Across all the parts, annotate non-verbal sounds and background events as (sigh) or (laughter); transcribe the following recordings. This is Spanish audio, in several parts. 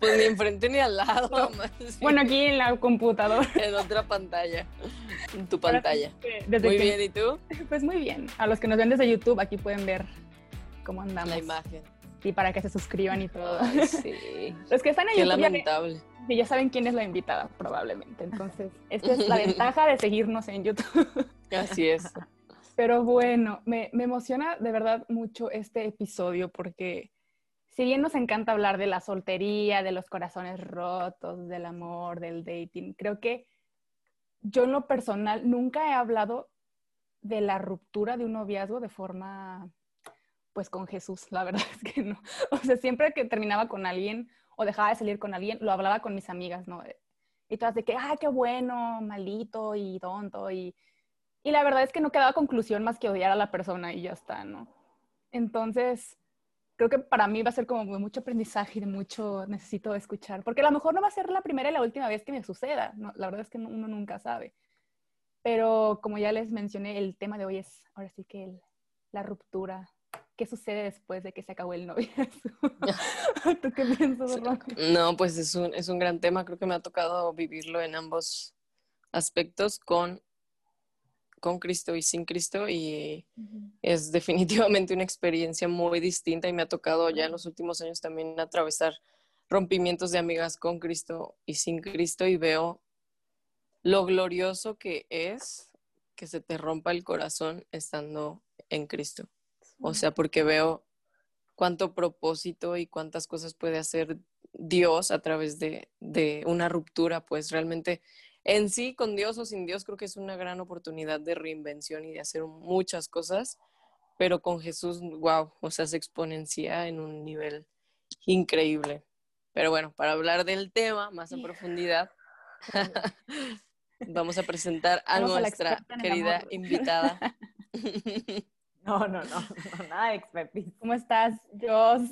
Pues ni enfrente ni al lado. más Bueno, aquí en la computadora. en otra pantalla. En tu pantalla. Desde Muy que- bien, ¿y tú? Pues muy bien. A los que nos ven desde YouTube, aquí pueden ver cómo andamos. La imagen. Y para que se suscriban y todo. Ay, (laughs) sí. Los que están en Qué YouTube ya, lamentable. que ya saben quién es la invitada, probablemente. Entonces, esta es la (laughs) ventaja de seguirnos en YouTube. Así es. Pero bueno, me, me emociona de verdad mucho este episodio porque si bien nos encanta hablar de la soltería, de los corazones rotos, del amor, del dating, creo que yo en lo personal nunca he hablado de la ruptura de un noviazgo de forma, pues con Jesús, la verdad (laughs) es que no. O sea, siempre que terminaba con alguien o dejaba de salir con alguien, lo hablaba con mis amigas, ¿no? Y todas de que, ah, qué bueno, malito y tonto y... Y la verdad es que no quedaba conclusión más que odiar a la persona y ya está, ¿no? Entonces, creo que para mí va a ser como mucho aprendizaje y de mucho necesito escuchar, porque a lo mejor no va a ser la primera y la última vez que me suceda, ¿no? la verdad es que no- uno nunca sabe. Pero como ya les mencioné, el tema de hoy es ahora sí que el- la ruptura. ¿Qué sucede después de que se acabó el noviazgo? (laughs) ¿Tú qué piensas, Ron? No, pues es un, es un gran tema. Creo que me ha tocado vivirlo en ambos aspectos con, con Cristo y sin Cristo. Y es definitivamente una experiencia muy distinta y me ha tocado ya en los últimos años también atravesar rompimientos de amigas con Cristo y sin Cristo y veo lo glorioso que es que se te rompa el corazón estando en Cristo. O sea, porque veo cuánto propósito y cuántas cosas puede hacer Dios a través de, de una ruptura, pues realmente en sí, con Dios o sin Dios, creo que es una gran oportunidad de reinvención y de hacer muchas cosas, pero con Jesús, wow, o sea, se exponencia en un nivel increíble. Pero bueno, para hablar del tema más a profundidad, (laughs) vamos a presentar a Vamos nuestra en querida invitada. (laughs) No, no, no, no, nada de expertise. ¿Cómo estás, Jos?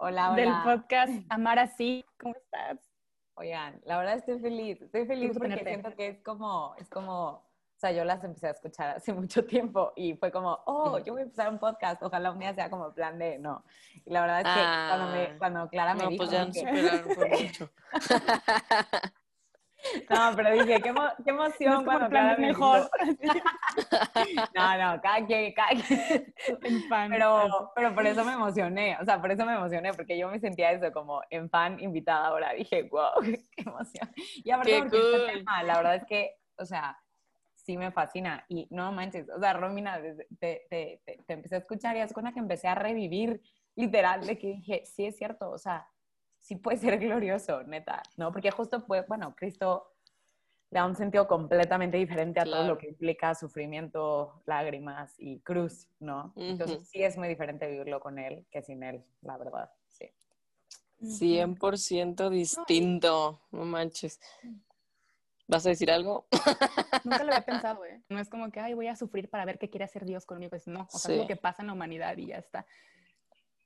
Hola, hola. Del podcast Amar Así. ¿Cómo estás? Oigan, la verdad estoy feliz, estoy feliz porque tenerte. siento que es como, es como, o sea, yo las empecé a escuchar hace (laughs) mucho tiempo y fue como, oh, yo voy a empezar un podcast, ojalá un día sea como plan de, no. Y la verdad es que cuando, Ah. me, cuando Clara me No, dijo, pues ya nos dije, superaron por (laughs) mucho. (laughs) no, pero dije, qué, emo- qué No emoción como cuando me mejor. (laughs) No, no, cada quien, cada quien. En fan. Pero, pero por eso me emocioné, o sea, por eso me emocioné, porque yo me sentía eso como en fan invitada ahora. Dije, wow, (laughs) qué emoción. Y aparte, Qué porque este cool. tema, la verdad es que, o sea, sí me fascina. Y no manches, o sea, Romina, te, te, te, te empecé a escuchar y es con la que empecé a revivir, literal, de que dije, sí es cierto, o sea, sí puede ser glorioso, neta, ¿no? Porque justo fue, bueno, Cristo le da un sentido completamente diferente a todo lo que implica sufrimiento, lágrimas y cruz, ¿no? Entonces sí es muy diferente vivirlo con él que sin él, la verdad, sí. 100% distinto, no manches. ¿Vas a decir algo? (laughs) Nunca lo había pensado, ¿eh? No es como que, ay, voy a sufrir para ver qué quiere hacer Dios conmigo. Pues no, o sea, Sí. es lo que pasa en la humanidad y ya está.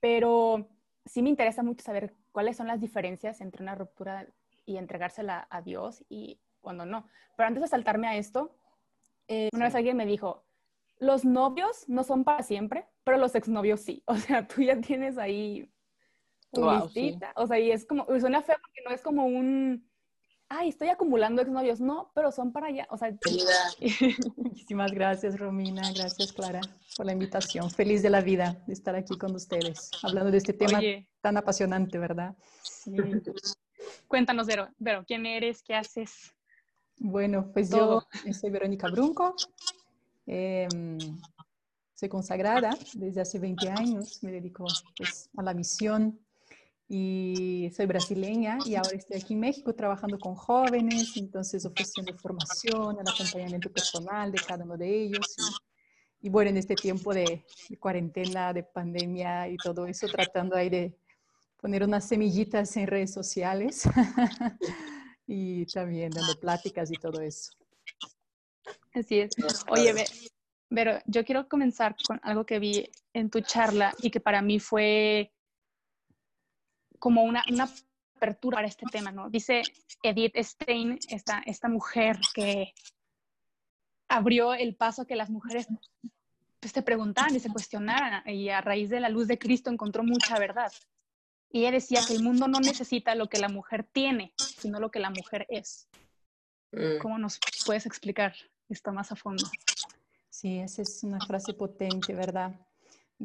Pero sí me interesa mucho saber cuáles son las diferencias entre una ruptura y entregársela a Dios y cuando no. Pero antes de saltarme a esto, eh, una Sí. vez alguien me dijo, los novios no son para siempre, pero los exnovios sí. (laughs) O sea, tú ya tienes ahí tu sí. listita. O sea, y es como, suena feo porque no es como un, ay, estoy acumulando exnovios. No, pero son para allá. O sea, (laughs) Muchísimas gracias, Romina. Gracias, Clara, por la invitación. Feliz de la vida de estar aquí con ustedes, hablando de este tema Oye, tan apasionante, ¿verdad? sí. cuéntanos, Vero, Vero, ¿quién eres? ¿Qué haces? Bueno, pues Todo. yo soy Verónica Brunco. eh, soy consagrada desde hace 20 años. Me dedico pues, a la misión y soy brasileña y ahora estoy aquí en México trabajando con jóvenes, entonces ofreciendo formación, el acompañamiento personal de cada uno de ellos. Y, y bueno, en este tiempo de, de cuarentena, de pandemia y todo eso, tratando ahí de poner unas semillitas en redes sociales (laughs) y también dando pláticas y todo eso. Así es. Oye, pero yo quiero comenzar con algo que vi en tu charla y que para mí fue como una, una apertura para este tema, ¿no? Dice Edith Stein, esta, esta mujer que abrió el paso a que las mujeres pues, te preguntaran y se cuestionaran y a raíz de la luz de Cristo encontró mucha verdad. Y ella decía que el mundo no necesita lo que la mujer tiene, sino lo que la mujer es. Mm. ¿Cómo nos puedes explicar esto más a fondo? Sí, esa es una frase potente, ¿verdad?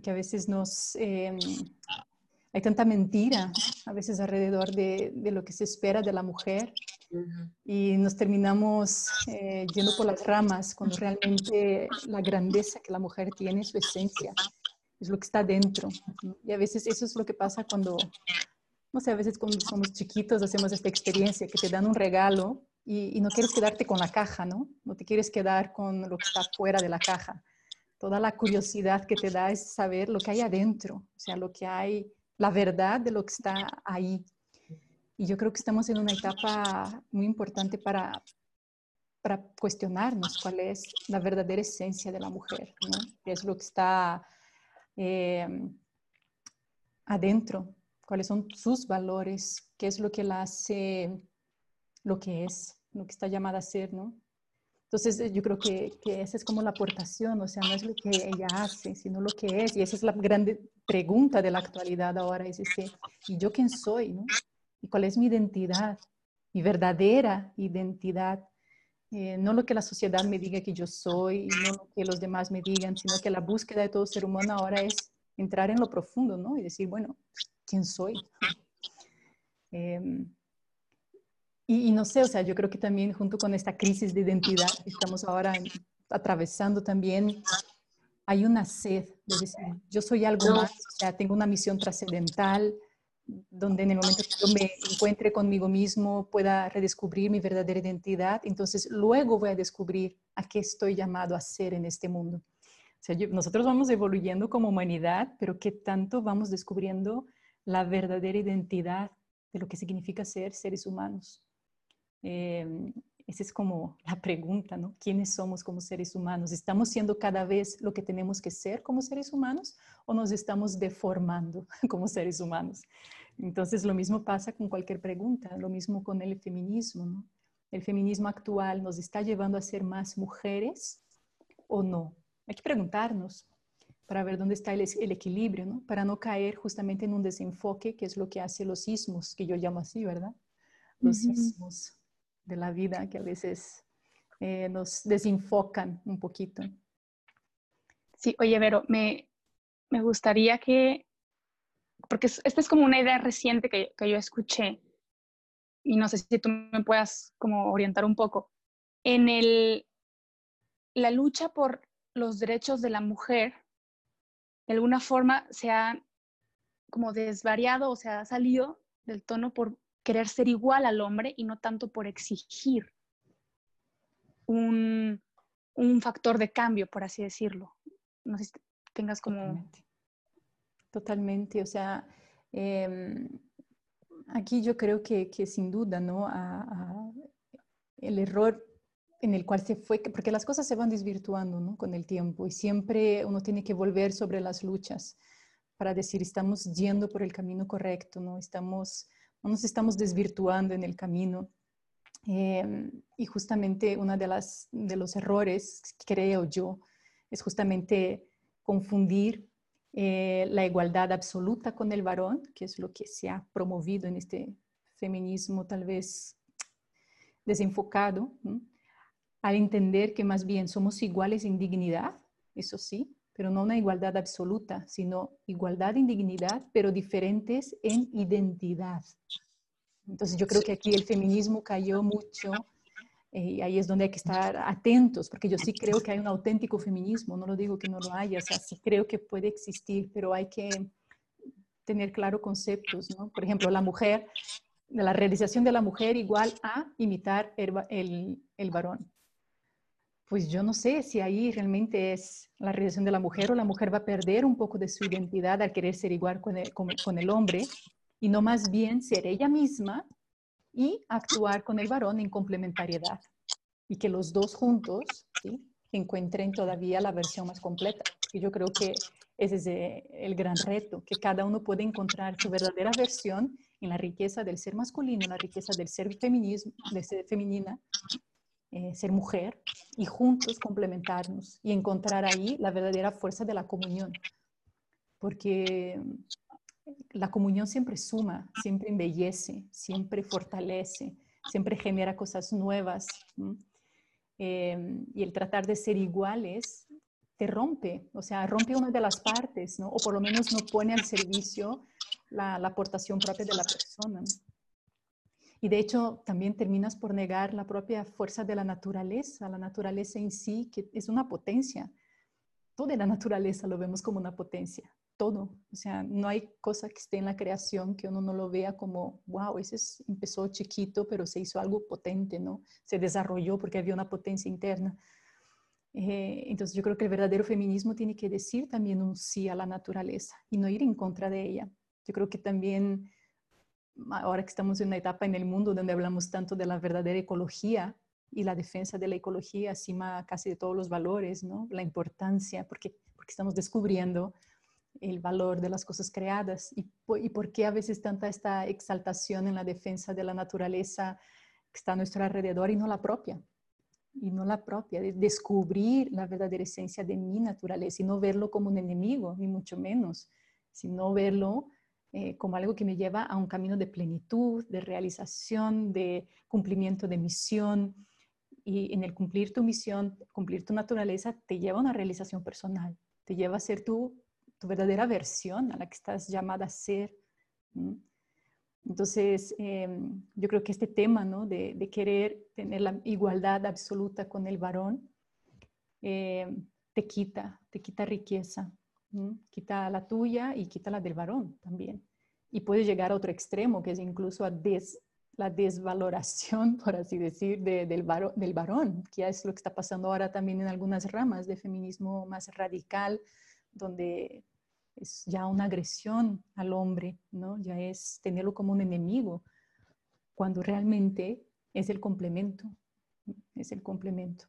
Que a veces nos, em, hay tanta mentira a veces alrededor de, de, lo que se espera de la mujer y nos terminamos eh, yendo por las ramas cuando realmente la grandeza que la mujer tiene, su esencia, es lo que está dentro. Y a veces eso es lo que pasa cuando, no sé, a veces cuando somos chiquitos hacemos esta experiencia que te dan un regalo y, y no quieres quedarte con la caja, ¿no? No te quieres quedar con lo que está fuera de la caja. Toda la curiosidad que te da es saber lo que hay adentro, o sea, lo que hay la verdad de lo que está ahí. Y yo creo que estamos en una etapa muy importante para, para cuestionarnos cuál es la verdadera esencia de la mujer, ¿no? qué es lo que está eh, adentro, cuáles son sus valores, qué es lo que la hace lo que es, lo que está llamada a ser, ¿no? Entonces, eh, yo creo que, que, esa es como la aportación, o sea, no es lo que ella hace, sino lo que es. Y esa es la grande pregunta de la actualidad ahora, es decir, ¿y yo quién soy? No? ¿Y cuál es mi identidad? Mi verdadera identidad. Eh, no lo que la sociedad me diga que yo soy, no lo que los demás me digan, sino que la búsqueda de todo ser humano ahora es entrar en lo profundo, ¿no? Y decir, bueno, ¿quién soy? Eh, y, no sé, o sea, yo creo que también junto con esta crisis de identidad que estamos ahora atravesando también, hay una sed de decir, yo soy algo más, o sea, tengo una misión trascendental, donde en el momento que yo me encuentre conmigo mismo pueda redescubrir mi verdadera identidad, entonces luego voy a descubrir a qué estoy llamado a ser en este mundo. O sea, nosotros vamos evoluyendo como humanidad, pero qué tanto vamos descubriendo la verdadera identidad de lo que significa ser seres humanos. Eh, esa es como la pregunta, ¿no? ¿Quiénes somos como seres humanos? ¿Estamos siendo cada vez lo que tenemos que ser como seres humanos o nos estamos deformando (laughs) como seres humanos? Entonces, lo mismo pasa con cualquier pregunta, lo mismo con el feminismo, ¿no? ¿El feminismo actual nos está llevando a ser más mujeres o no? Hay que preguntarnos para ver dónde está el, el equilibrio, ¿no? Para no caer justamente en un desenfoque, que es lo que hace los sismos, que yo llamo así, ¿verdad? Los sismos de la vida que a veces eh, nos desenfocan un poquito. Sí, oye, Vero, me, me gustaría que, porque esta es como una idea reciente que, que yo escuché, y no sé si tú me puedas como orientar un poco. En el, la lucha por los derechos de la mujer, de alguna forma se ha como desvariado o se ha salido del tono por querer ser igual al hombre y no tanto por exigir un, factor de cambio, por así decirlo. No sé si tengas como... Totalmente, o sea, em, aquí yo creo que, sin duda, ¿no? el error en el cual se fue, porque las cosas se van desvirtuando ¿no? con el tiempo y siempre uno tiene que volver sobre las luchas para decir, estamos yendo por el camino correcto, ¿no? Estamos no nos estamos desvirtuando en el camino. Em, y justamente uno de, las, de los errores, creo yo, es justamente confundir eh, la igualdad absoluta con el varón, que es lo que se ha promovido en este feminismo tal vez desenfocado, al entender que más bien somos iguales en dignidad, eso sí, pero no una igualdad absoluta, sino igualdad en dignidad, pero diferentes en identidad. Entonces yo creo que aquí el feminismo cayó mucho eh, y ahí es donde hay que estar atentos, porque yo sí creo que hay un auténtico feminismo, no lo digo que no lo haya, o sea, sí creo que puede existir, pero hay que tener claro conceptos, ¿no? Por ejemplo, la mujer, la realización de la mujer igual a imitar el, el varón pues yo no sé si ahí realmente es la realización de la mujer o la mujer va a perder un poco de su identidad al querer ser igual con el, con, el hombre y no más bien ser ella misma y actuar con el varón en complementariedad y que los dos juntos encuentren todavía la versión más completa. Y yo creo que ese es eh, el gran reto, que cada uno puede encontrar su verdadera versión en la riqueza del ser masculino, en la riqueza del ser, feminismo, de ser femenina, eh, ser mujer, y juntos complementarnos y encontrar ahí la verdadera fuerza de la comunión. Porque la comunión siempre suma, siempre embellece, siempre fortalece, siempre genera cosas nuevas. Em, y el tratar de ser iguales te rompe, o sea, rompe una de las partes, ¿no? O por lo menos no pone al servicio la, aportación propia de la persona. Y de hecho, también terminas por negar la propia fuerza de la naturaleza, la naturaleza en sí, que es una potencia. Toda la naturaleza lo vemos como una potencia, todo. O sea, no hay cosa que esté en la creación que uno no lo vea como, wow, ese empezó chiquito, pero se hizo algo potente, ¿no? Se desarrolló porque había una potencia interna. Eh, entonces yo creo que el verdadero feminismo tiene que decir también un sí a la naturaleza y no ir en contra de ella. Yo creo que también ahora que estamos en una etapa en el mundo donde hablamos tanto de la verdadera ecología y la defensa de la ecología encima casi de todos los valores, ¿no? La importancia, porque, porque estamos descubriendo el valor de las cosas creadas y, y por qué a veces tanta esta exaltación en la defensa de la naturaleza que está a nuestro alrededor y no la propia. Y no la propia, de descubrir la verdadera esencia de mi naturaleza y no verlo como un enemigo, ni mucho menos, sino verlo eh, como algo que me lleva a un camino de plenitud, de realización, de cumplimiento de misión. Y en el cumplir tu misión, cumplir tu naturaleza, te lleva a una realización personal, te lleva a ser tú tu verdadera versión a la que estás llamada a ser. Entonces, em, yo creo que este tema ¿no? de, querer tener la igualdad absoluta con el varón em, te quita, te quita riqueza, quita la tuya y quita la del varón también. Y puede llegar a otro extremo, que es incluso a la desvaloración, (laughs) por así decir, del, varón, del varón, que es lo que está pasando ahora también en algunas ramas de feminismo más radical, donde es ya una agresión al hombre, ¿no? Ya es tenerlo como un enemigo, cuando realmente es el complemento, es el complemento.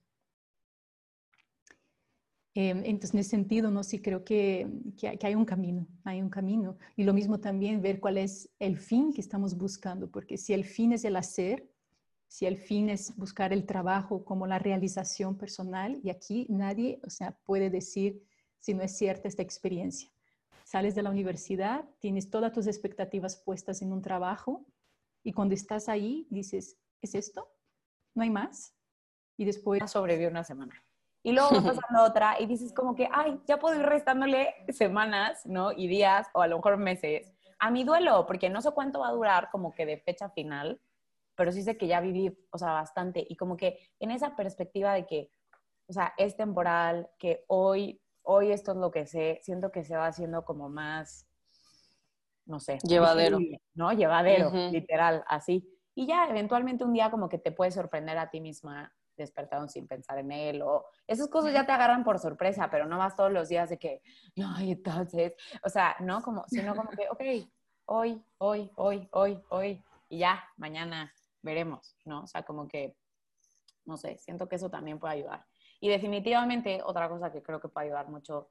Em, entonces, en ese sentido, ¿no? sí creo que, que, hay un camino, hay un camino. Y lo mismo también ver cuál es el fin que estamos buscando, porque si el fin es el hacer, si el fin es buscar el trabajo como la realización personal, y aquí nadie, o sea, puede decir si no es cierta esta experiencia. Sales de la universidad, tienes todas tus expectativas puestas en un trabajo y cuando estás ahí dices, ¿es esto? ¿No hay más? Y después... Sobrevive una semana. Y luego vas (laughs) pasando otra y dices como que, ay, ya puedo ir restándole semanas, ¿no? Y días o a lo mejor meses a mi duelo, porque no sé cuánto va a durar como que de fecha final, pero sí sé que ya viví, o sea, bastante. Y como que en esa perspectiva de que, o sea, es temporal, que hoy hoy esto es lo que sé, siento que se va haciendo como más, no sé. Llevadero. ¿No? Llevadero, literal, así. Y ya eventualmente un día como que te puede sorprender a ti misma despertado sin pensar en él o esas cosas ya te agarran por sorpresa, pero no vas todos los días de que, no, y entonces, o sea, no como, sino como que, ok, hoy, hoy, hoy, hoy, hoy, y ya, mañana veremos, ¿no? O sea, como que, no sé, siento que eso también puede ayudar. Y definitivamente otra cosa que creo que puede ayudar mucho,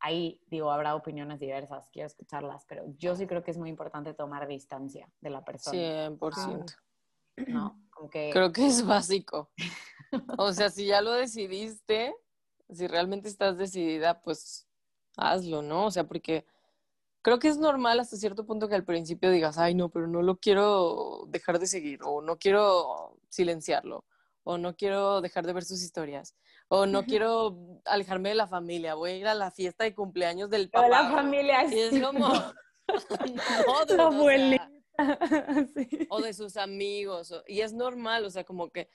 ahí digo, habrá opiniones diversas, quiero escucharlas, pero yo sí creo que es muy importante tomar distancia de la persona. 100%. ¿No? Como que... Creo que es básico. (laughs) O sea, si ya lo decidiste, si realmente estás decidida, pues hazlo, ¿no? O sea, porque creo que es normal hasta cierto punto que al principio digas, ay, no, pero no lo quiero dejar de seguir o no quiero silenciarlo o no quiero dejar de ver sus historias o no quiero alejarme de la familia, voy a ir a la fiesta de cumpleaños del papá. De la familia. Y es como, (laughs) no, de o, (laughs) de sus amigos, y es normal, o sea, como que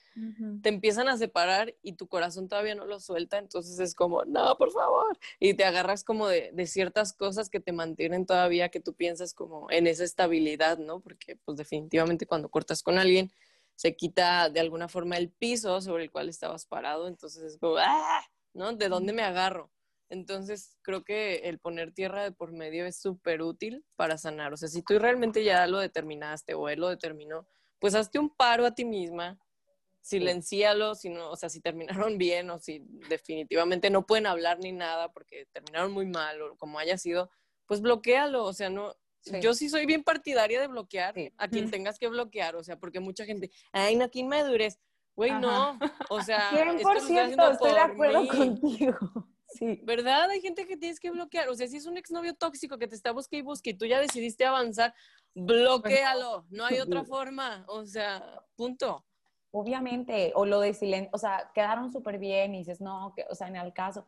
te empiezan a separar y tu corazón todavía no lo suelta, entonces es como, no, por favor, y te agarras como de, de ciertas cosas que te mantienen todavía, que tú piensas como en esa estabilidad, ¿no? Porque pues definitivamente cuando cortas con alguien, se quita de alguna forma el piso sobre el cual estabas parado, entonces es como, ¡ah! ¿no? ¿De dónde me agarro? Entonces, creo que el poner tierra de por medio es súper útil para sanar. O sea, si tú realmente ya lo determinaste o él lo determinó, pues hazte un paro a ti misma, silencialo, si no, o sea, si terminaron (laughs) bien o si definitivamente no pueden hablar ni nada porque terminaron muy mal o como haya sido, pues bloquealo, o sea, no, Yo sí soy bien partidaria de bloquear a quien tengas que bloquear, o sea, porque mucha gente, ay, no, aquí madurez. Güey, no, o sea, (laughs) 100% estoy de acuerdo contigo. Sí. ¿Verdad? Hay gente que tienes que bloquear. O sea, si es un exnovio tóxico que te está buscando y busque y tú ya decidiste avanzar, bloquealo. No hay (laughs) otra forma. O sea, punto. Obviamente. O lo de silencio. O sea, quedaron súper bien y dices, no, que, o sea, en el caso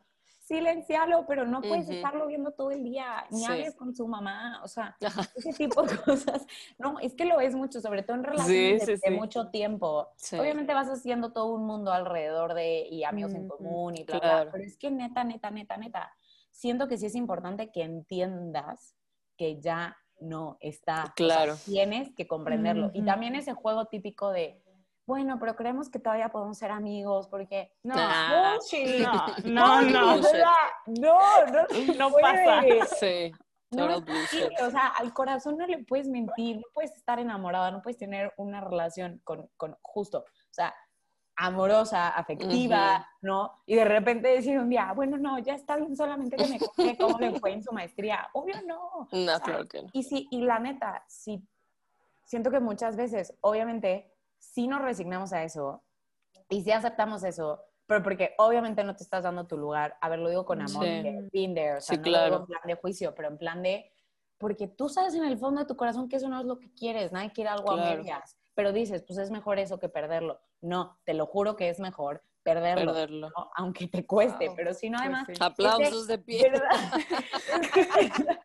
silencialo, pero no puedes estarlo viendo todo el día, ni hables con su mamá, o sea, (laughs) ese tipo de cosas. No, es que lo es mucho, sobre todo en relaciones de, mucho tiempo. Obviamente vas haciendo todo un mundo alrededor de, y amigos en común y bla, bla, pero es que neta, neta, neta, neta, siento que sí es importante que entiendas que ya no está. Claro. tienes que comprenderlo. Y también ese juego típico de, bueno, pero creemos que todavía podemos ser amigos porque no, no, no, no, no, no, no, pasa. Sí. No, o sea, al corazón no le puedes mentir, no puedes estar enamorada, no puedes tener una relación con, con justo, o sea, amorosa, afectiva, ¿no? Y de repente decir un día, bueno, no, ya está bien, solamente que me conté cómo le fue en su maestría. Obvio no. No, claro que no. Y, sí, y la neta, sí, siento que muchas veces, obviamente, si nos resignamos a eso y si aceptamos eso, pero porque obviamente no te estás dando tu lugar, a ver, lo digo con amor, sí. there, o sea, no claro. en plan de juicio, pero en plan de, porque tú sabes en el fondo de tu corazón que eso no es lo que quieres, nadie quiere algo a medias, pero dices, pues es mejor eso que perderlo. No, te lo juro que es mejor perderlo, aunque te cueste, pero si no además... Aplausos de pie. (laughs)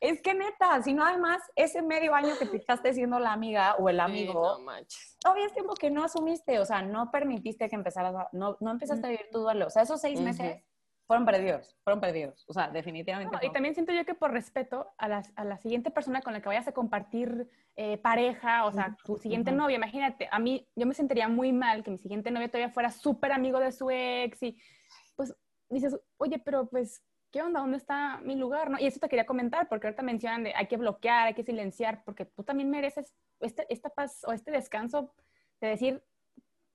es, que, neta, si no además ese medio año que te echaste siendo la amiga o el amigo, todavía es tiempo que no asumiste, o sea, no permitiste que empezaras, no, no empezaste a vivir tu duelo, o sea, esos seis meses fueron perdidos, fueron perdidos. O sea, definitivamente. Y también siento yo que por respeto a la, a la siguiente persona con la que vayas a compartir eh, pareja, o sea, tu siguiente novia, imagínate, a mí yo me sentiría muy mal que mi siguiente novia todavía fuera súper amigo de su ex y pues dices, oye, pero pues, ¿qué onda? ¿Dónde está mi lugar? ¿No? Y eso te quería comentar, porque ahorita mencionan de hay que bloquear, hay que silenciar, porque tú también mereces este, esta paz o este descanso de decir,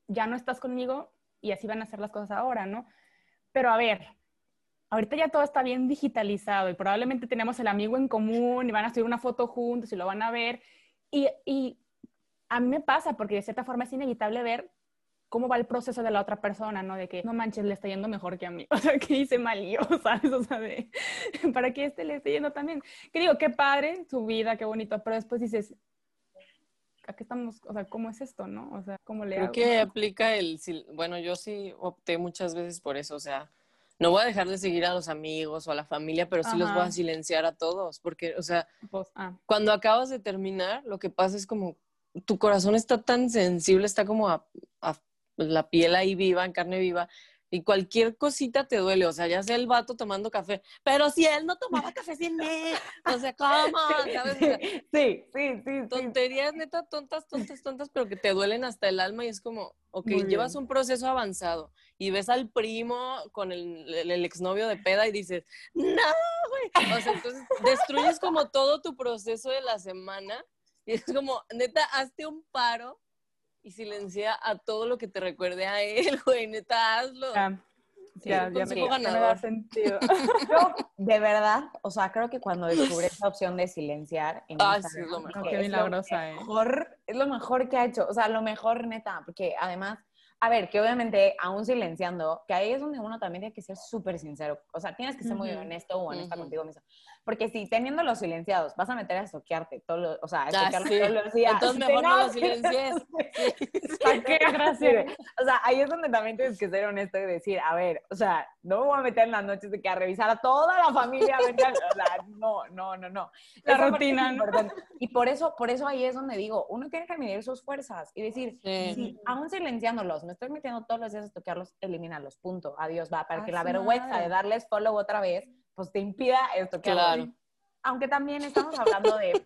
ya no estás conmigo y así van a ser las cosas ahora, ¿no? Pero a ver, ahorita ya todo está bien digitalizado y probablemente tenemos el amigo en común y van a subir una foto juntos y lo van a ver. Y, y a mí me pasa porque de cierta forma es inevitable ver cómo va el proceso de la otra persona, ¿no? De que, no manches, le está yendo mejor que a mí. (laughs) O sea, que hice mal yo, (laughs) ¿sabes? O sea, de, (laughs) para que este le esté yendo también. Que digo, qué padre su vida, qué bonito, pero después dices, ¿a qué estamos? O sea, ¿cómo es esto, no? O sea, ¿cómo le Creo que aplica el, bueno, yo sí opté muchas veces por eso, o sea, no voy a dejar de seguir a los amigos o a la familia, pero sí los voy a silenciar a todos, porque, o sea, pues, ah. cuando acabas de terminar, lo que pasa es como tu corazón está tan sensible, está como a, la piel ahí viva, en carne viva, y cualquier cosita te duele, o sea, ya sea el vato tomando café, pero si él no tomaba café sin mí, o sea, ¿cómo? ¿Sabes? sí, sí, sí. Tonterías neta, tontas, tontas, tontas, pero que te duelen hasta el alma y es como, ok, llevas un proceso avanzado y ves al primo con el, el, exnovio de peda y dices, no, güey. O sea, entonces destruyes como todo tu proceso de la semana y es como, neta, hazte un paro y silencia a todo lo que te recuerde a él, (laughs) güey, neta, hazlo. Ya, ya, me, da sentido. (laughs) Yo, de verdad, o sea, creo que cuando descubrí esa opción de silenciar en ah, sí, es lo mejor. Qué milagrosa, es lo mejor, eh. es lo mejor que ha hecho, o sea, lo mejor neta, porque además a ver, que obviamente, aún silenciando, que ahí es donde uno también tiene que ser súper sincero. O sea, tienes que ser muy honesto o honesta contigo mismo. Porque si teniendo los silenciados vas a meter a estoquearte todo lo, o sea, a ah, todos los días. Entonces mejor no los silencies. ¿Para (laughs) qué? (laughs) Gracias. O sea, ahí es donde también tienes que ser honesto y decir, a ver, o sea, no me voy a meter en las noches de que a revisar a toda la familia. o sea, no, no, no, no. La rutina, ¿no? Y por eso, por eso ahí es donde digo, uno tiene que medir sus fuerzas y decir, si aún silenciándolos, me estoy metiendo todos los días a toquearlos, elimínalos, punto, adiós, va, para que la vergüenza de darles follow otra vez, pues te impida esto claro. Aunque también estamos hablando de,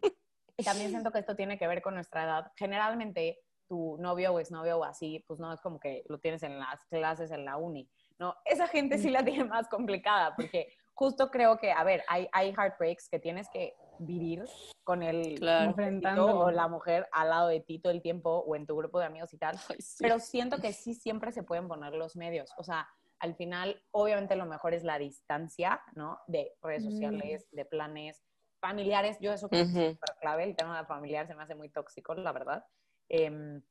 también siento que esto tiene que ver con nuestra edad. Generalmente tu novio o exnovio o así, pues no es como que lo tienes en las clases en la uni. No, esa gente sí la tiene más complicada porque justo creo que, a ver, hay, hay heartbreaks que tienes que vivir con el Claro. mujercito o la mujer al lado de ti todo el tiempo o en tu grupo de amigos y tal. (laughs) Ay, sí. Pero siento que sí siempre se pueden poner los medios. O sea, al final, obviamente lo mejor es la distancia, ¿no? De redes Mm. sociales, de planes familiares. Yo eso creo que es súper clave. El tema familiar se me hace muy tóxico, la verdad. Em,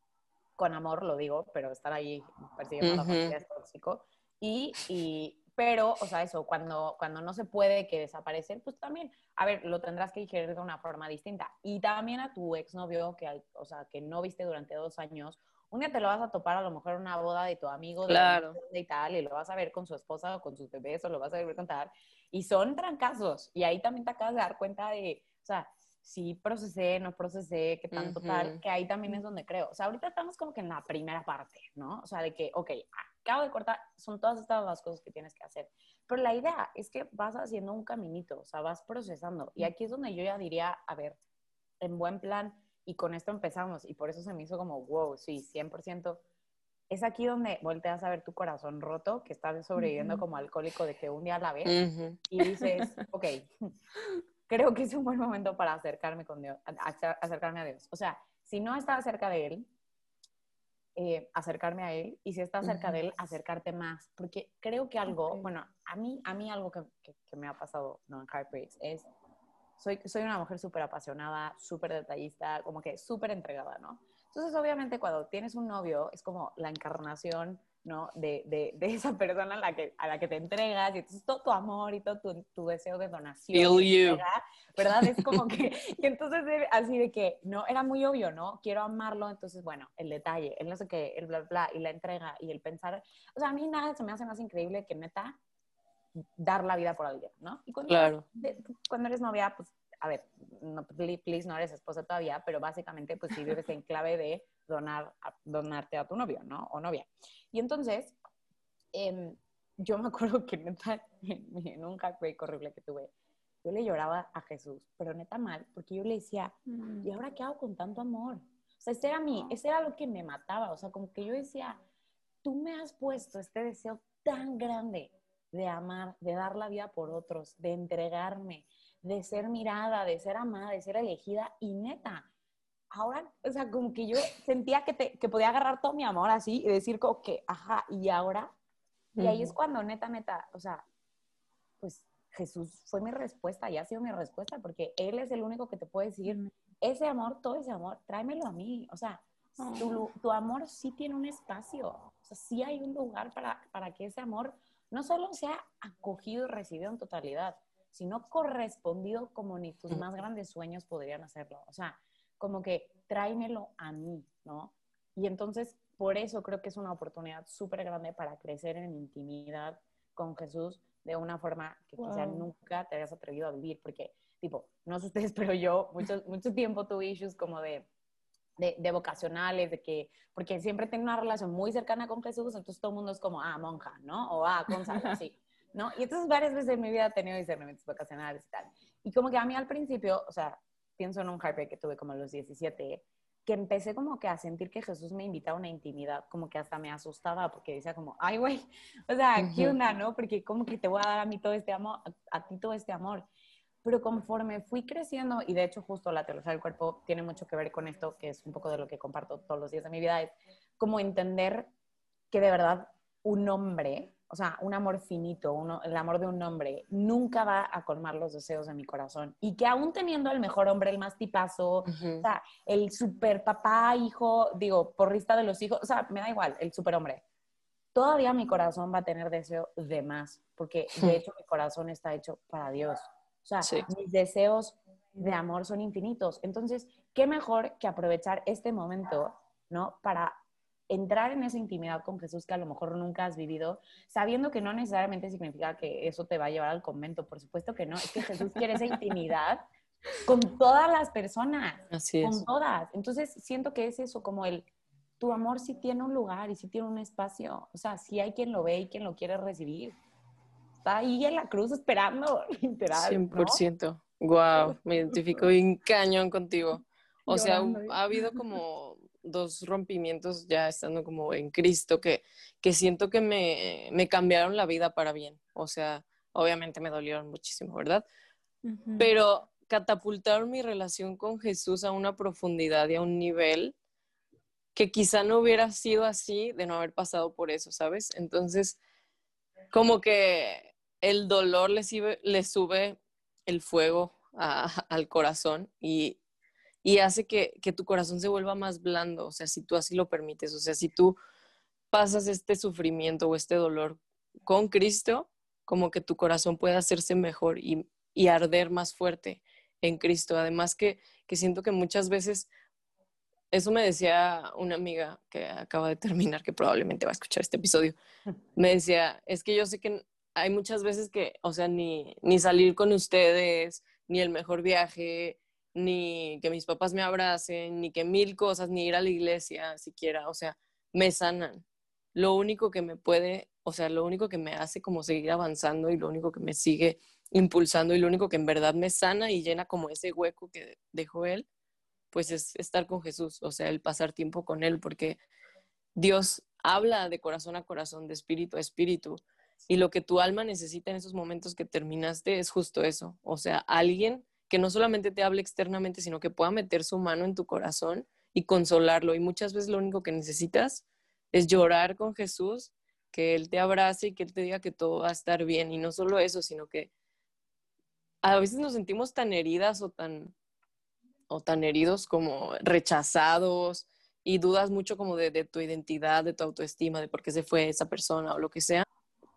con amor lo digo, pero estar ahí persiguiendo a la familia es tóxico. Y, y, pero, o sea, eso, cuando, cuando no se puede que desaparecen, pues también, a ver, lo tendrás que digerir de una forma distinta. Y también a tu exnovio, que, o sea, que no viste durante dos años, un día te lo vas a topar a lo mejor en una boda de tu amigo de Claro. sé dónde y tal, y lo vas a ver con su esposa o con sus bebés, o lo vas a ver contar, y son trancazos. Y ahí también te acabas de dar cuenta de, o sea, si procesé, no procesé, qué tanto tal, Ujú. que ahí también es donde creo. O sea, ahorita estamos como que en la primera parte, ¿no? O sea, de que, ok, acabo de cortar, son todas estas las cosas que tienes que hacer. Pero la idea es que vas haciendo un caminito, o sea, vas procesando. Y aquí es donde yo ya diría, a ver, en buen plan, y con esto empezamos, y por eso se me hizo como, wow, sí, 100%. Es aquí donde volteas a ver tu corazón roto, que estás sobreviviendo Ujú. como alcohólico de que un día la ves Ujú. y dices, (laughs) ok, creo que es un buen momento para acercarme, con Dios, acercarme a Dios. O sea, si no estás cerca de Él, eh, acercarme a Él, y si estás cerca de Él, acercarte más. Porque creo que algo, bueno, a mí, a mí algo que, que- que me ha pasado ¿no? en Heartbreaks es, soy, soy una mujer súper apasionada, súper detallista, como que súper entregada, ¿no? Entonces, obviamente, cuando tienes un novio, es como la encarnación, ¿no? De, de, de (laughs) esa persona a la, que, a la que te entregas, y entonces todo tu amor y todo tu, tu deseo de donación. Entrega, ¿Verdad? Es como que, (laughs) y entonces así de que, no, era muy obvio, ¿no? Quiero amarlo, entonces, bueno, el detalle, el no sé qué, el bla, bla, y la entrega, y el pensar, o sea, a mí nada se me hace más increíble que neta dar la vida por alguien, ¿no? Y cuando Claro. de- cuando eres novia, pues, a ver, no, pli- please, no eres esposa todavía, pero básicamente, pues sí vives en clave de donar, donarte a tu novio, ¿no? O novia. Y entonces, em, yo me acuerdo que neta, (laughs) en, un heartbreak horrible que tuve, yo le lloraba a Jesús, pero neta mal, porque yo le decía, Mm. ¿y ahora qué hago con tanto amor? O sea, ese era mi, ese era lo que me mataba, o sea, como que yo decía, tú me has puesto este deseo tan grande de amar, de dar la vida por otros, de entregarme, de ser mirada, de ser amada, de ser elegida y neta. Ahora, o sea, como que yo sentía que, te, que podía agarrar todo mi amor así y decir como que, ajá, y ahora. Y ahí es cuando neta, neta, o sea, pues Jesús fue mi respuesta y ha sido mi respuesta porque Él es el único que te puede decir, ese amor, todo ese amor, tráemelo a mí. O sea, tu, tu amor sí tiene un espacio, o sea, sí hay un lugar para, para que ese amor no solo sea acogido y recibido en totalidad, sino correspondido como ni tus más grandes sueños podrían hacerlo. O sea, como que tráemelo a mí, ¿no? Y entonces, por eso creo que es una oportunidad súper grande para crecer en intimidad con Jesús de una forma que quizá Wow. nunca te hayas atrevido a vivir, porque, tipo, no sé ustedes, (laughs) pero yo mucho, mucho tiempo tuve issues como de, de, de vocacionales, de que, porque siempre tengo una relación muy cercana con Jesús, entonces todo el mundo es como, ah, monja, ¿no? O ah, consagra, así, ¿no? Y entonces varias veces en mi vida he tenido discernimientos vocacionales y tal. Y como que a mí al principio, o sea, pienso en un heartbreak que tuve como a los 17, que empecé como que a sentir que Jesús me invitaba a una intimidad, como que hasta me asustaba porque decía como, ay, güey, o sea, ¿qué onda, no? Porque como que te voy a dar a mí todo este amor, a, a ti todo este amor. Pero conforme fui creciendo, y de hecho justo la teología del cuerpo tiene mucho que ver con esto, que es un poco de lo que comparto todos los días de mi vida, es como entender que de verdad un hombre, o sea, un amor finito, uno, el amor de un hombre, nunca va a colmar los deseos de mi corazón. Y que aún teniendo el mejor hombre, el más tipazo, Ujú. o sea, el super papá, hijo, digo, porrista de los hijos, o sea, me da igual, el super hombre. Todavía mi corazón va a tener deseo de más, porque de hecho mi corazón está hecho para Dios. O sea, Sí. mis deseos de amor son infinitos. Entonces, ¿qué mejor que aprovechar este momento, ¿no? Para entrar en esa intimidad con Jesús que a lo mejor nunca has vivido, sabiendo que no necesariamente significa que eso te va a llevar al convento. Por supuesto que no. Es que Jesús quiere esa intimidad con todas las personas Así es. con todas. Entonces, siento que es eso, como el, tu amor sí tiene un lugar y sí tiene un espacio. O sea, sí hay quien lo ve y quien lo quiere recibir. Está ahí en la cruz esperando, (laughs) literal. ¿no? 100%. Wow, me identifico bien cañón contigo. O sea, Llorando, ¿eh? ha habido como dos rompimientos ya estando como en Cristo que, que siento que me, me cambiaron la vida para bien. O sea, obviamente me dolieron muchísimo, ¿verdad? Pero catapultaron mi relación con Jesús a una profundidad y a un nivel que quizá no hubiera sido así de no haber pasado por eso, ¿sabes? Entonces, como que el dolor le sube, le sube el fuego al corazón y, hace que, que, tu corazón se vuelva más blando, o sea, si tú así lo permites, o sea, si tú pasas este sufrimiento o este dolor con Cristo, como que tu corazón puede hacerse mejor y, arder más fuerte en Cristo. Además que, que siento que muchas veces, eso me decía una amiga que acaba de terminar, que probablemente va a escuchar este episodio, (laughs) me decía, es que yo sé que hay muchas veces que, o sea, ni, ni salir con ustedes, ni el mejor viaje, ni que mis papás me abracen, ni que mil cosas, ni ir a la iglesia siquiera, o sea, me sanan. Lo único que me puede o sea, lo único que me hace como seguir avanzando y lo único que me sigue impulsando y lo único que en verdad me sana y llena como ese hueco que dejó él, pues es estar con Jesús, o sea, el pasar tiempo con él, porque Dios habla de corazón a corazón, de espíritu a espíritu, y lo que tu alma necesita en esos momentos que terminaste es justo eso, o sea, alguien que no solamente te hable externamente, sino que pueda meter su mano en tu corazón y consolarlo. Y muchas veces lo único que necesitas es llorar con Jesús que Él te abrace y que Él te diga que todo va a estar bien. Y no solo eso, sino que a veces nos sentimos tan heridas o tan, o tan heridos como rechazados y dudas mucho como de, de, tu identidad, de tu autoestima, de por qué se fue esa persona o lo que sea.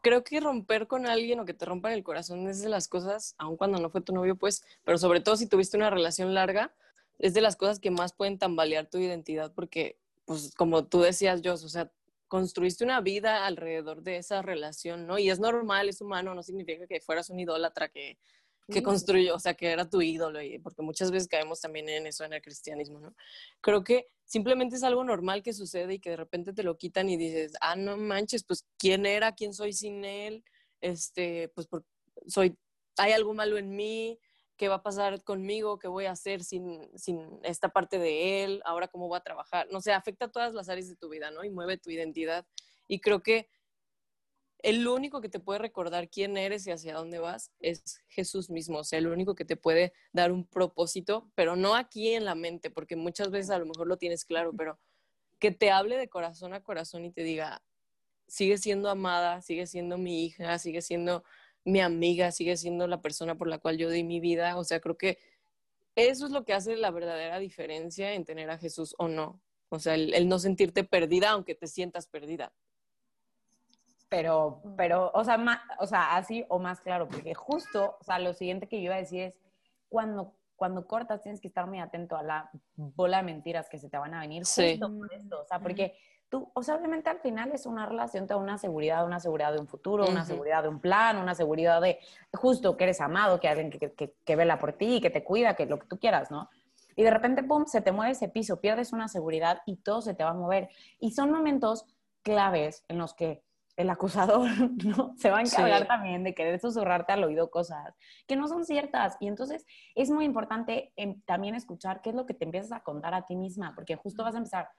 Creo que romper con alguien o que te rompan el corazón es de las cosas, aun cuando no fue tu novio, pues, pero sobre todo si tuviste una relación larga, es de las cosas que más pueden tambalear tu identidad porque, pues, como tú decías, yo, o sea, construiste una vida alrededor de esa relación, ¿no? Y es normal, es humano, no significa que fueras un idólatra que, que construyó, o sea, que era tu ídolo, porque muchas veces caemos también en eso en el cristianismo, ¿no? Creo que simplemente es algo normal que sucede y que de repente te lo quitan y dices, ah, no manches, pues, ¿quién era? ¿Quién soy sin él? Este, pues, soy, hay algo malo en mí, qué va a pasar conmigo, qué voy a hacer sin, sin esta parte de él, ahora cómo voy a trabajar. No sé, afecta a todas las áreas de tu vida, ¿no? Y mueve tu identidad. Y creo que el único que te puede recordar quién eres y hacia dónde vas es Jesús mismo. O sea, el único que te puede dar un propósito, pero no aquí en la mente, porque muchas veces a lo mejor lo tienes claro, pero que te hable de corazón a corazón y te diga, sigue siendo amada, sigue siendo mi hija, sigue siendo mi amiga, sigue siendo la persona por la cual yo di mi vida. O sea, creo que eso es lo que hace la verdadera diferencia en tener a Jesús o no. O sea, el, no sentirte perdida aunque te sientas perdida. Pero, pero, o sea, o sea, así o más claro, porque justo, o sea, lo siguiente que yo iba a decir es, cuando, cuando cortas tienes que estar muy atento a la bola de mentiras que se te van a venir justo por esto, o sea, porque tú, o sea, obviamente al final es una relación, te da una seguridad, una seguridad de un futuro, una seguridad de un plan, una seguridad de justo que eres amado, que alguien que, que, que, vela por ti, que te cuida, que lo que tú quieras, ¿no? Y de repente, pum, se te mueve ese piso, pierdes una seguridad y todo se te va a mover. Y son momentos claves en los que el acusador (laughs) ¿no? se va a encargar también de querer susurrarte al oído cosas que no son ciertas. Y entonces es muy importante em, también escuchar qué es lo que te empiezas a contar a ti misma, porque justo vas a empezar,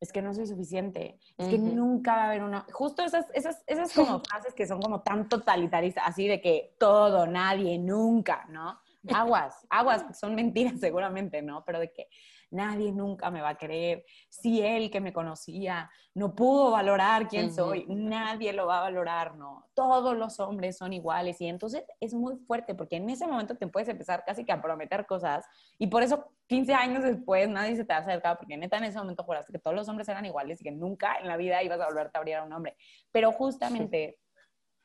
es que no soy suficiente, es que nunca va a haber una... Justo esas, esas, esas como (laughs) frases que son como tan totalitaristas, así de que todo, nadie, nunca, ¿no? (laughs) Aguas, aguas, son mentiras seguramente, ¿no? Pero de que nadie nunca me va a creer. Si él que me conocía no pudo valorar quién soy, nadie lo va a valorar, ¿no? Todos los hombres son iguales y entonces es muy fuerte porque en ese momento te puedes empezar casi que a prometer cosas y por eso 15 años después nadie se te acerca porque neta en ese momento juraste que todos los hombres eran iguales y que nunca en la vida ibas a volverte a abrir a un hombre. Pero justamente...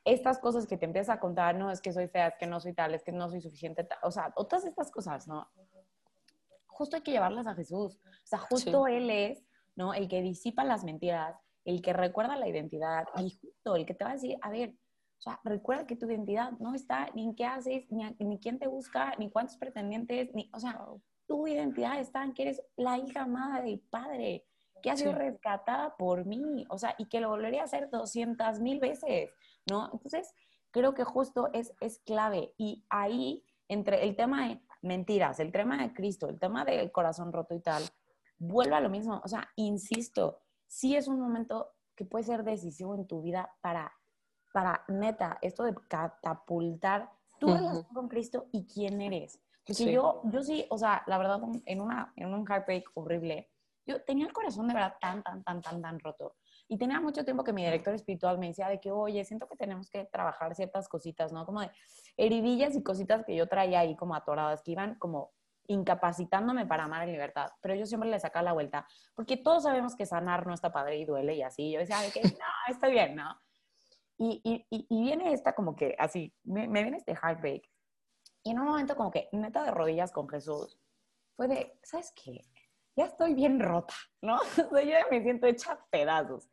estas cosas que te empiezas a contar, no, es que soy fea, es que no soy tal, es que no soy suficiente, o sea, todas estas cosas, ¿no? Justo hay que llevarlas a Jesús. O sea, justo Él es, ¿no? El que disipa las mentiras, el que recuerda la identidad y justo el que te va a decir, a ver, o sea, recuerda que tu identidad no está ni en qué haces, ni, ni quién te busca, ni cuántos pretendientes, ni, o sea, tu identidad está en que eres la hija amada del Padre, que ha sido rescatada por mí, o sea, y que lo volvería a hacer 200 mil veces, ¿no? Entonces, creo que justo es, es clave. Y ahí, entre el tema de mentiras, el tema de Cristo, el tema del corazón roto y tal, vuelve a lo mismo. O sea, insisto, sí es un momento que puede ser decisivo en tu vida para para, neta, esto de catapultar tu relación con Cristo y quién eres. Porque yo, yo sí, o sea, la verdad, en, una, en un heartbreak horrible, yo tenía el corazón de verdad tan, tan, tan, tan, tan roto. Y tenía mucho tiempo que mi director espiritual me decía de que, oye, siento que tenemos que trabajar ciertas cositas, ¿no? Como de heridillas y cositas que yo traía ahí como atoradas, que iban como incapacitándome para amar en libertad. Pero yo siempre le sacaba la vuelta, porque todos sabemos que sanar no está padre y duele y así. Yo decía, de que no, está bien, ¿no? Y, y, y, viene esta como que así, me, me viene este heartbreak. Y en un momento como que neta de rodillas con Jesús, fue de, ¿sabes qué? Ya estoy bien rota, ¿no? (laughs) O sea, yo ya me siento hecha pedazos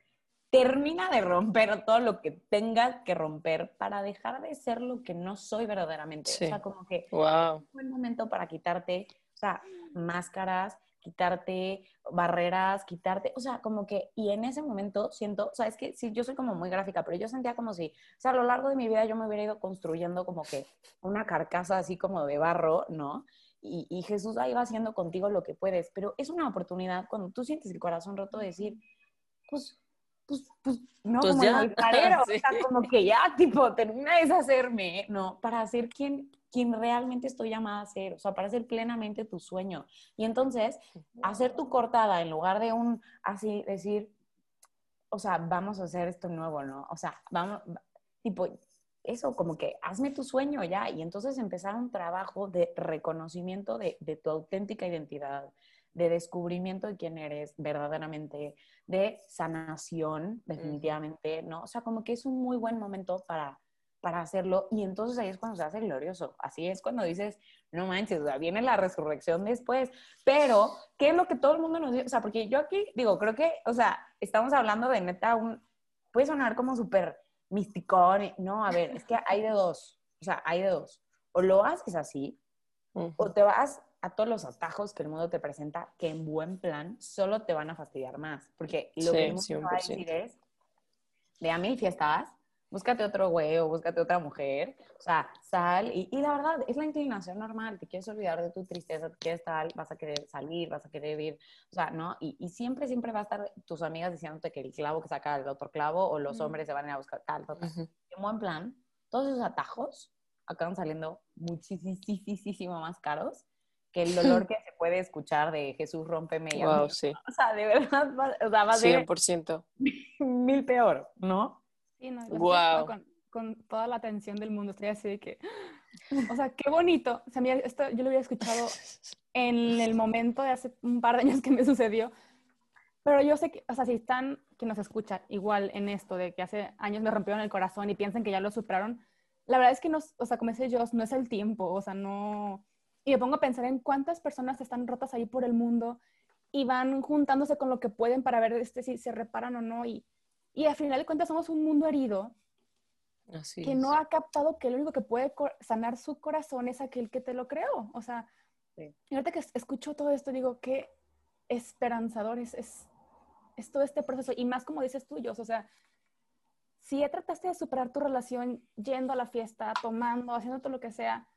termina de romper todo lo que tengas que romper para dejar de ser lo que no soy verdaderamente. O sea, como que wow. es un buen momento para quitarte, o sea, máscaras, quitarte barreras, quitarte, o sea, como que, y en ese momento siento, o sea, es que sí, yo soy como muy gráfica, pero yo sentía como si, o sea, a lo largo de mi vida yo me hubiera ido construyendo como que una carcasa así como de barro, ¿no? Y, y Jesús ahí va haciendo contigo lo que puedes, pero es una oportunidad cuando tú sientes el corazón roto de decir, pues pues, pues no, pues como ya. (laughs) o sea, como que ya, (laughs) tipo, termina de deshacerme, ¿no? Para ser quien, quien realmente estoy llamada a ser, o sea, para ser plenamente tu sueño. Y entonces, hacer tu cortada en lugar de un, así, decir, o sea, vamos a hacer esto nuevo, ¿no? O sea, vamos, tipo, eso, como que hazme tu sueño ya. Y entonces empezar un trabajo de reconocimiento de, de tu auténtica identidad, de descubrimiento de quién eres verdaderamente, de sanación, definitivamente, ¿no? O sea, como que es un muy buen momento para, para hacerlo y entonces ahí es cuando se hace glorioso. Así es cuando dices, no manches, o sea, viene la resurrección después. Pero, ¿qué es lo que todo el mundo nos dice? O sea, porque yo aquí digo, creo que, o sea, estamos hablando de neta un, puede sonar como súper misticón. No, a ver, es que hay de dos. O sea, hay de dos. O lo haces así, o te vas a todos los atajos que el mundo te presenta, que en buen plan solo te van a fastidiar más. Porque lo que el mundo va a decir es, de a mil fiestas, búscate otro güey o búscate otra mujer, o sea, sal. Y, y, la verdad, es la inclinación normal, te quieres olvidar de tu tristeza, te quieres tal, vas a querer salir, vas a querer ir, o sea, ¿no? Y, y siempre, siempre va a estar tus amigas diciéndote que el clavo que saca el otro clavo o los hombres se van a ir a buscar tal, tal, tal. En buen plan, todos esos atajos acaban saliendo muchísimo más caros que el dolor que se puede escuchar de Jesús rómpeme y wow, sí. O sea, de verdad, (laughs) o sea, va a ser 100%. (laughs) mil peor, ¿no? Sí, no, wow. con, con, toda la atención del mundo, estoy así de que, (gasps) o sea, qué bonito. O sea, mira, esto yo lo había escuchado (laughs) en el momento de hace un par de años que me sucedió, pero yo sé que, o sea, si están, que nos escuchan igual en esto de que hace años me rompieron el corazón y piensan que ya lo superaron, la verdad es que no, o sea, como decía yo, no es el tiempo, o sea, no y me pongo a pensar en cuántas personas están rotas ahí por el mundo y van juntándose con lo que pueden para ver este, si se reparan o no. Y, y al final de cuentas somos un mundo herido que no ha captado que el único que puede sanar su corazón es aquel que te lo creó. O sea, sí. ahorita que escucho todo esto, digo, qué esperanzador es, es, es, todo este proceso. Y más como dices tú, o sea, si ya trataste de superar tu relación yendo a la fiesta, tomando, haciendo todo lo que sea,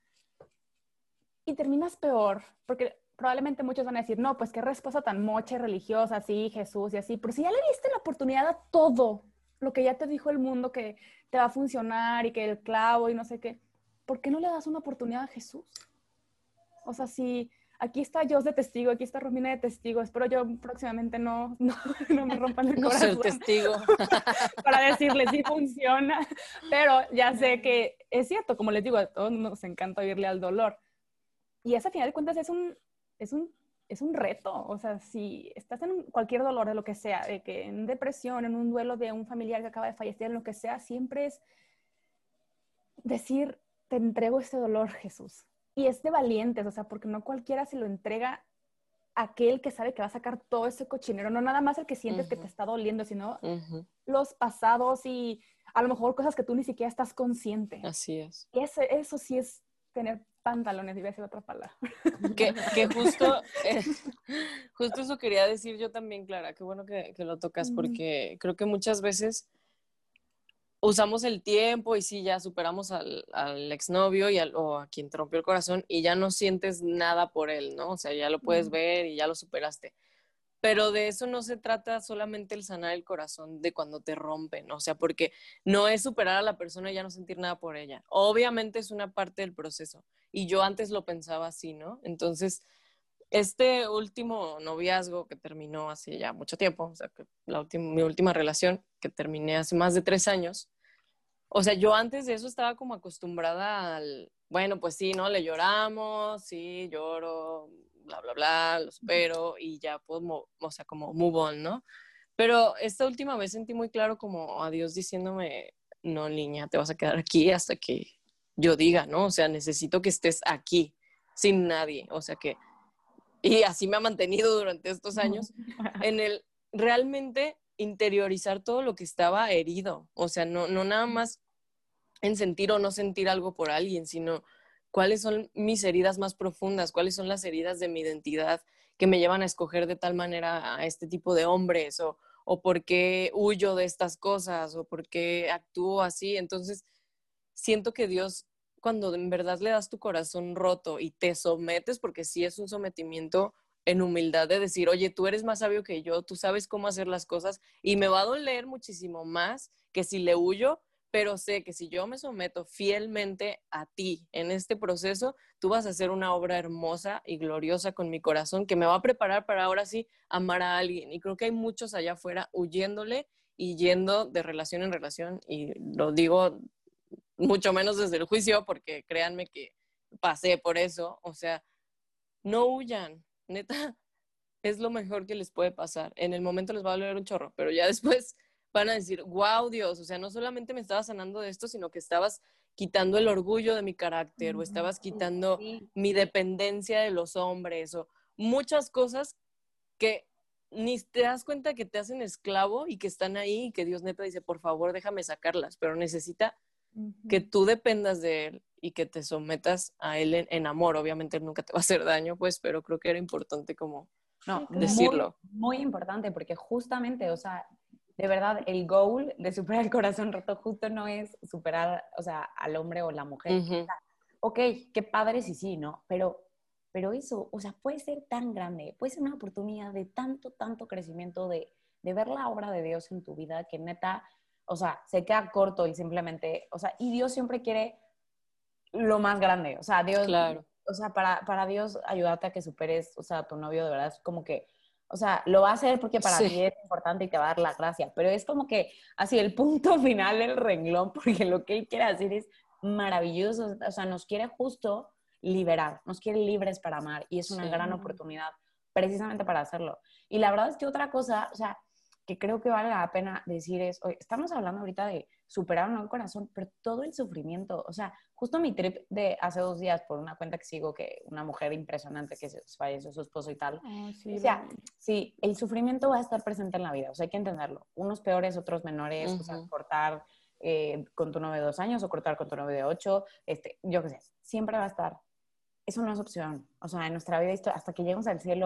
y terminas peor, porque probablemente muchos van a decir, no, pues qué respuesta tan mocha y religiosa, sí, Jesús y así, pero si ya le diste la oportunidad a todo lo que ya te dijo el mundo que te va a funcionar y que el clavo y no sé qué, ¿por qué no le das una oportunidad a Jesús? O sea, si aquí está Dios de testigo, aquí está Romina de testigo, espero yo próximamente no, (laughs) no, no me rompan el (laughs) corazón. No testigo. (laughs) para decirle si funciona, pero ya sé que es cierto, como les digo, a todos nos encanta oírle al dolor, y esa, a final de cuentas, es un, es un, es un reto. O sea, si estás en cualquier dolor de lo que sea, de que en depresión, en un duelo de un familiar que acaba de fallecer, en lo que sea, siempre es decir, te entrego este dolor, Jesús. Y es de valientes, o sea, porque no cualquiera se lo entrega a aquel que sabe que va a sacar todo ese cochinero, no nada más el que sientes que te está doliendo, sino los pasados y a lo mejor cosas que tú ni siquiera estás consciente. Así es. Y eso, eso sí es tener pantalones, iba a decir otra palabra. (laughs) Que, que (laughs) justo, eh, justo eso quería decir yo también, Clara, qué bueno que, que lo tocas, porque creo que muchas veces usamos el tiempo y sí, ya superamos al, al exnovio y al, o a quien te rompió el corazón y ya no sientes nada por él, ¿no? O sea, ya lo puedes ver y ya lo superaste. Pero de eso no se trata solamente el sanar el corazón de cuando te rompen, o sea, porque no es superar a la persona y ya no sentir nada por ella. Obviamente es una parte del proceso y yo antes lo pensaba así, ¿no? Entonces, este último noviazgo que terminó hace ya mucho tiempo, o sea, que la última, mi última relación que terminé hace más de tres años, o sea, yo antes de eso estaba como acostumbrada al, bueno, pues sí, ¿no? Le lloramos, sí, lloro, bla, bla, bla, lo supero y ya puedo, o sea, como move on, ¿no? Pero esta última vez sentí muy claro como a Dios diciéndome, no, niña, te vas a quedar aquí hasta que yo diga, ¿no? O sea, necesito que estés aquí, sin nadie, o sea que, y así me ha mantenido durante estos años, (laughs) en el realmente interiorizar todo lo que estaba herido, o sea, no, no nada más en sentir o no sentir algo por alguien, sino cuáles son mis heridas más profundas, cuáles son las heridas de mi identidad que me llevan a escoger de tal manera a este tipo de hombres o, o por qué huyo de estas cosas o por qué actúo así. Entonces, siento que Dios, cuando en verdad le das tu corazón roto y te sometes, porque sí es un sometimiento en humildad de decir, oye, tú eres más sabio que yo, tú sabes cómo hacer las cosas y me va a doler muchísimo más que si le huyo, pero sé que si yo me someto fielmente a ti en este proceso, tú vas a hacer una obra hermosa y gloriosa con mi corazón que me va a preparar para ahora sí amar a alguien. Y creo que hay muchos allá afuera huyéndole y yendo de relación en relación, y lo digo mucho menos desde el juicio, porque créanme que pasé por eso, o sea, no huyan, neta, (laughs) es lo mejor que les puede pasar. En el momento les va a doler un chorro, pero ya (laughs) después van a decir, wow, Dios, o sea, no solamente me estabas sanando de esto, sino que estabas quitando el orgullo de mi carácter o estabas quitando mi dependencia de los hombres o muchas cosas que ni te das cuenta que te hacen esclavo y que están ahí y que Dios neta dice, por favor, déjame sacarlas, pero necesita que tú dependas de Él y que te sometas a Él en, amor. Obviamente nunca te va a hacer daño, pues, pero creo que era importante como no, decirlo. muy importante, porque justamente, o sea, de verdad, el goal de superar el corazón roto justo no es superar, o sea, al hombre o la mujer. ok, qué padre sí, sí, ¿no? Pero, pero eso, o sea, puede ser tan grande, puede ser una oportunidad de tanto, tanto crecimiento, de, de ver la obra de Dios en tu vida, que neta, o sea, se queda corto y simplemente, o sea, y Dios siempre quiere lo más grande, o sea, Dios, claro. o sea, para, para Dios ayudarte a que superes, o sea, a tu novio de verdad es como que o sea, lo va a hacer porque para ti es importante y te va a dar la gracia, pero es como que así el punto (laughs) final del renglón, porque lo que él quiere hacer es maravilloso, o sea, nos quiere justo liberar, nos quiere libres para amar y es una gran oportunidad precisamente para hatrlo. Y la verdad es que otra cosa, o sea, que creo que vale la pena decir es, estamos hablando ahorita de superar un nuevo corazón, pero todo el sufrimiento, o sea, justo mi trip de hace dos días por una cuenta que sigo, que una mujer impresionante que se falleció su esposo y tal, oh, sí, o sea, sí, el sufrimiento va a estar presente en la vida, o sea, hay que entenderlo, unos peores, otros menores, o sea, cortar eh, con tu novio de dos años o cortar con tu novio de ocho, este, yo qué sé, siempre va a estar. Eso no es opción. O sea, en nuestra vida, hasta que lleguemos al cielo,